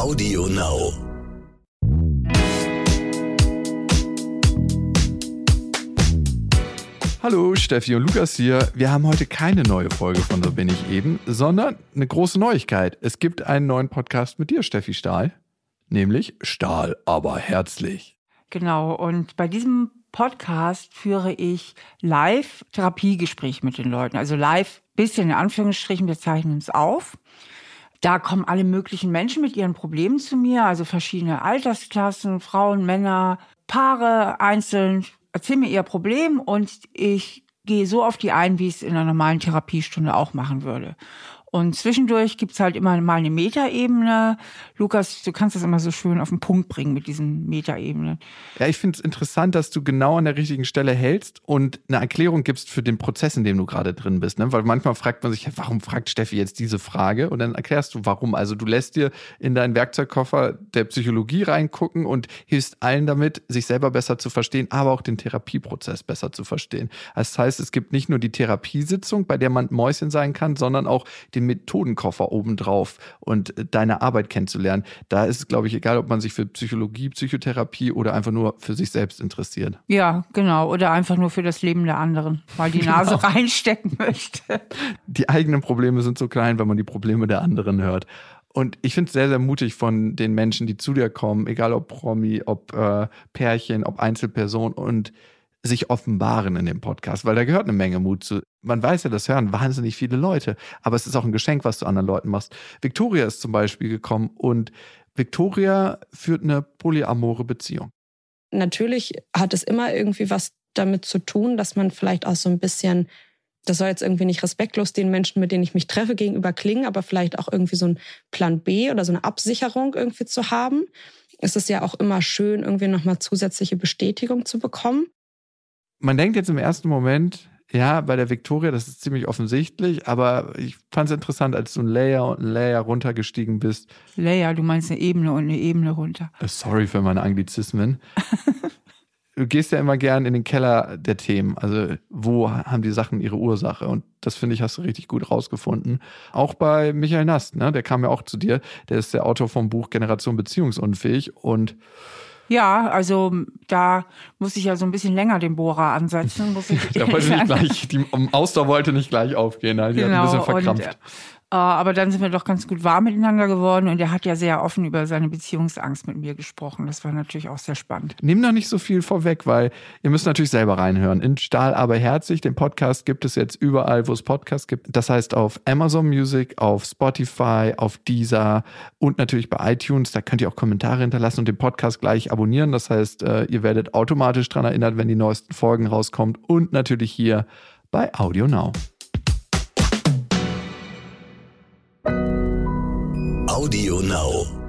Audio Now. Hallo, Steffi und Lukas hier. Wir haben heute keine neue Folge von So bin ich eben, sondern eine große Neuigkeit. Es gibt einen neuen Podcast mit dir, Steffi Stahl. Nämlich Stahl, aber herzlich. Genau, und bei diesem Podcast führe ich live Therapiegespräche mit den Leuten. Also live, bisschen in Anführungsstrichen, wir zeichnen es auf. Da kommen alle möglichen Menschen mit ihren Problemen zu mir, also verschiedene Altersklassen, Frauen, Männer, Paare, einzeln, erzählen mir ihr Problem und ich gehe so auf die ein, wie ich es in einer normalen Therapiestunde auch machen würde. Und zwischendurch gibt's halt immer mal eine Metaebene. Lukas, du kannst das immer so schön auf den Punkt bringen mit diesen Metaebenen. Ja, ich finde es interessant, dass du genau an der richtigen Stelle hältst und eine Erklärung gibst für den Prozess, in dem du gerade drin bist. Ne? Weil manchmal fragt man sich, warum fragt Steffi jetzt diese Frage? Und dann erklärst du, warum. Also du lässt dir in deinen Werkzeugkoffer der Psychologie reingucken und hilfst allen damit, sich selber besser zu verstehen, aber auch den Therapieprozess besser zu verstehen. Das heißt, es gibt nicht nur die Therapiesitzung, bei der man Mäuschen sein kann, sondern auch den den Methodenkoffer obendrauf und deine Arbeit kennenzulernen. Da ist es, glaube ich, egal, ob man sich für Psychologie, Psychotherapie oder einfach nur für sich selbst interessiert. Ja, genau. Oder einfach nur für das Leben der anderen, weil die Nase genau. reinstecken möchte. Die eigenen Probleme sind so klein, wenn man die Probleme der anderen hört. Und ich finde es sehr, sehr mutig von den Menschen, die zu dir kommen, egal ob Promi, ob äh, Pärchen, ob Einzelperson und sich offenbaren in dem Podcast, weil da gehört eine Menge Mut zu. Man weiß ja, das hören wahnsinnig viele Leute, aber es ist auch ein Geschenk, was du anderen Leuten machst. Victoria ist zum Beispiel gekommen und Victoria führt eine polyamore Beziehung. Natürlich hat es immer irgendwie was damit zu tun, dass man vielleicht auch so ein bisschen, das soll jetzt irgendwie nicht respektlos den Menschen, mit denen ich mich treffe, gegenüber klingen, aber vielleicht auch irgendwie so ein Plan B oder so eine Absicherung irgendwie zu haben. Es ist ja auch immer schön, irgendwie nochmal zusätzliche Bestätigung zu bekommen man denkt jetzt im ersten Moment, ja, bei der Victoria, das ist ziemlich offensichtlich, aber ich fand es interessant, als du ein Layer und ein Layer runtergestiegen bist. Layer, du meinst eine Ebene und eine Ebene runter. Äh, sorry für meine Anglizismen. du gehst ja immer gern in den Keller der Themen. Also, wo haben die Sachen ihre Ursache? Und das finde ich, hast du richtig gut rausgefunden. Auch bei Michael Nast, ne? Der kam ja auch zu dir. Der ist der Autor vom Buch Generation Beziehungsunfähig und ja, also da muss ich ja so ein bisschen länger den Bohrer ansetzen. Muss ich da wollte nicht gleich, die Ausdauer wollte nicht gleich aufgehen, die genau, hat ein genau, bisschen verkrampft. Und, äh, aber dann sind wir doch ganz gut warm miteinander geworden und er hat ja sehr offen über seine Beziehungsangst mit mir gesprochen. Das war natürlich auch sehr spannend. Nimm doch nicht so viel vorweg, weil ihr müsst natürlich selber reinhören. In Stahl aber herzlich, den Podcast gibt es jetzt überall, wo es Podcasts gibt. Das heißt auf Amazon Music, auf Spotify, auf Deezer und natürlich bei iTunes. Da könnt ihr auch Kommentare hinterlassen und den Podcast gleich abonnieren. Das heißt, äh, ihr werdet automatisch daran erinnert, wenn die neuesten Folgen rauskommen und natürlich hier bei Audio Now. Audio Now.